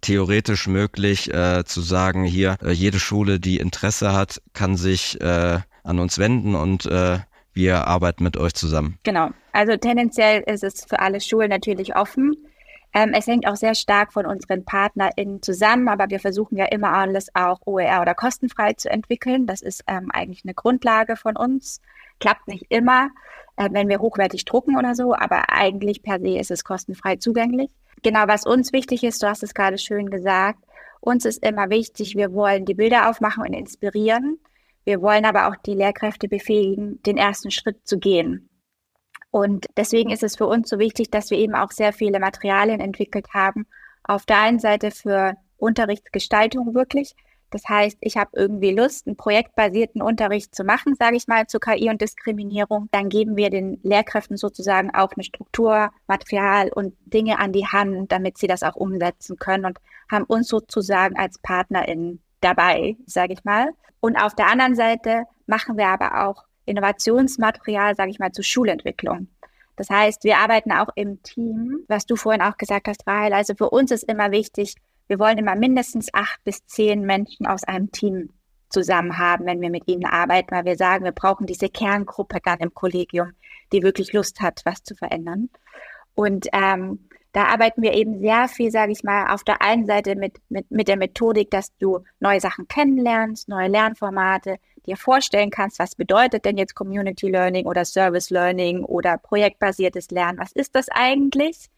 theoretisch möglich äh, zu sagen, hier, äh, jede Schule, die Interesse hat, kann sich äh, an uns wenden und äh, wir arbeiten mit euch zusammen? Genau. Also tendenziell ist es für alle Schulen natürlich offen. Ähm, es hängt auch sehr stark von unseren PartnerInnen zusammen, aber wir versuchen ja immer alles auch OER oder kostenfrei zu entwickeln. Das ist ähm, eigentlich eine Grundlage von uns. Klappt nicht immer, äh, wenn wir hochwertig drucken oder so, aber eigentlich per se ist es kostenfrei zugänglich. Genau, was uns wichtig ist, du hast es gerade schön gesagt, uns ist immer wichtig, wir wollen die Bilder aufmachen und inspirieren. Wir wollen aber auch die Lehrkräfte befähigen, den ersten Schritt zu gehen. Und deswegen ist es für uns so wichtig, dass wir eben auch sehr viele Materialien entwickelt haben. Auf der einen Seite für Unterrichtsgestaltung wirklich. Das heißt, ich habe irgendwie Lust, einen projektbasierten Unterricht zu machen, sage ich mal, zu KI und Diskriminierung. Dann geben wir den Lehrkräften sozusagen auch eine Struktur, Material und Dinge an die Hand, damit sie das auch umsetzen können und haben uns sozusagen als PartnerInnen dabei, sage ich mal. Und auf der anderen Seite machen wir aber auch Innovationsmaterial, sage ich mal, zur Schulentwicklung. Das heißt, wir arbeiten auch im Team, was du vorhin auch gesagt hast, Rahel. Also für uns ist immer wichtig, wir wollen immer mindestens acht bis zehn Menschen aus einem Team zusammen haben, wenn wir mit ihnen arbeiten, weil wir sagen, wir brauchen diese Kerngruppe dann im Kollegium, die wirklich Lust hat, was zu verändern. Und ähm, da arbeiten wir eben sehr viel, sage ich mal, auf der einen Seite mit, mit, mit der Methodik, dass du neue Sachen kennenlernst, neue Lernformate, dir vorstellen kannst, was bedeutet denn jetzt Community Learning oder Service Learning oder projektbasiertes Lernen, was ist das eigentlich?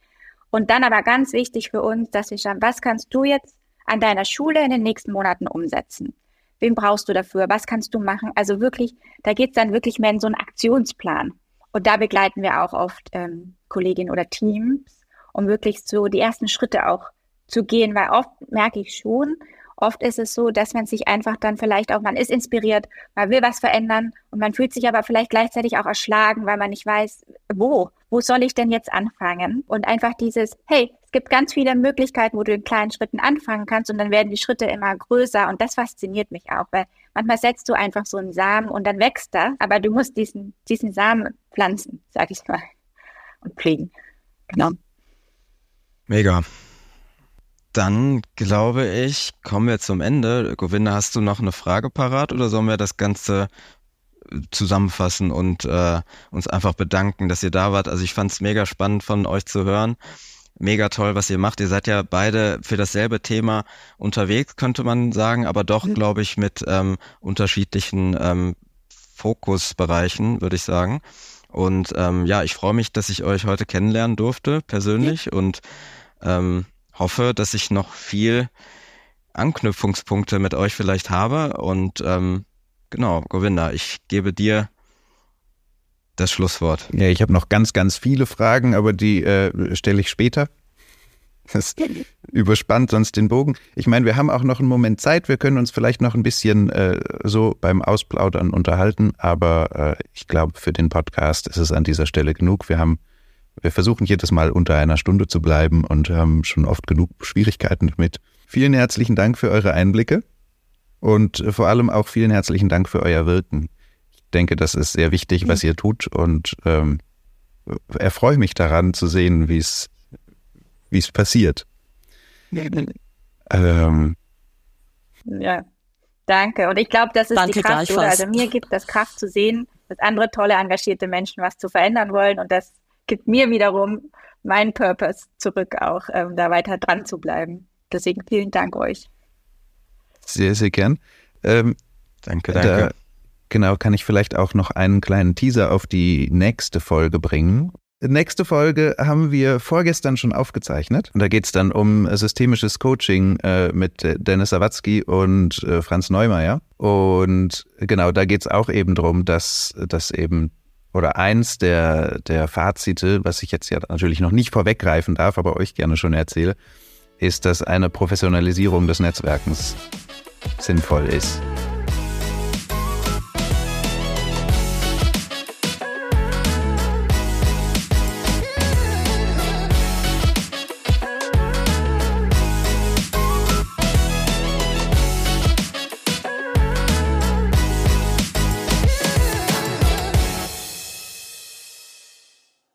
Und dann aber ganz wichtig für uns, dass wir schauen, was kannst du jetzt an deiner Schule in den nächsten Monaten umsetzen? Wen brauchst du dafür? Was kannst du machen? Also wirklich, da geht's dann wirklich mehr in so einen Aktionsplan. Und da begleiten wir auch oft ähm, Kolleginnen oder Teams, um wirklich so die ersten Schritte auch zu gehen, weil oft merke ich schon, oft ist es so, dass man sich einfach dann vielleicht auch, man ist inspiriert, man will was verändern und man fühlt sich aber vielleicht gleichzeitig auch erschlagen, weil man nicht weiß, wo, wo soll ich denn jetzt anfangen? Und einfach dieses, hey, es gibt ganz viele Möglichkeiten, wo du in kleinen Schritten anfangen kannst und dann werden die Schritte immer größer und das fasziniert mich auch, weil manchmal setzt du einfach so einen Samen und dann wächst er, aber du musst diesen, diesen Samen pflanzen, sag ich mal, und pflegen. Genau. Mega. Dann glaube ich, kommen wir zum Ende. Govinda, hast du noch eine Frage parat oder sollen wir das Ganze äh, zusammenfassen und äh, uns einfach bedanken, dass ihr da wart? Also ich fand es mega spannend von euch zu hören. Mega toll, was ihr macht. Ihr seid ja beide für dasselbe Thema unterwegs, könnte man sagen, aber doch, mhm. glaube ich, mit ähm, unterschiedlichen ähm, Fokusbereichen, würde ich sagen. Und ähm, ja, ich freue mich, dass ich euch heute kennenlernen durfte, persönlich. Ja. Und ähm, hoffe, dass ich noch viel Anknüpfungspunkte mit euch vielleicht habe. Und ähm, genau, Govinda, ich gebe dir das Schlusswort. Ja, ich habe noch ganz, ganz viele Fragen, aber die äh, stelle ich später. Das überspannt sonst den Bogen. Ich meine, wir haben auch noch einen Moment Zeit. Wir können uns vielleicht noch ein bisschen äh, so beim Ausplaudern unterhalten, aber äh, ich glaube, für den Podcast ist es an dieser Stelle genug. Wir haben wir versuchen jedes Mal unter einer Stunde zu bleiben und haben schon oft genug Schwierigkeiten damit. Vielen herzlichen Dank für eure Einblicke und vor allem auch vielen herzlichen Dank für euer Wirken. Ich denke, das ist sehr wichtig, was ihr tut und ähm, erfreue mich daran zu sehen, wie es wie es passiert. Ähm, ja, danke. Und ich glaube, das ist danke die Kraft, oder? Also mir gibt das Kraft zu sehen, dass andere tolle, engagierte Menschen was zu verändern wollen und das gibt mir wiederum meinen Purpose zurück, auch ähm, da weiter dran zu bleiben. Deswegen vielen Dank euch. Sehr, sehr gern. Ähm, danke, danke. Da, genau, kann ich vielleicht auch noch einen kleinen Teaser auf die nächste Folge bringen. Nächste Folge haben wir vorgestern schon aufgezeichnet. Und da geht es dann um systemisches Coaching äh, mit Dennis Sawatzki und äh, Franz Neumeier. Und genau, da geht es auch eben darum, dass, dass eben oder eins der, der Fazite, was ich jetzt ja natürlich noch nicht vorweggreifen darf, aber euch gerne schon erzähle, ist, dass eine Professionalisierung des Netzwerkens sinnvoll ist.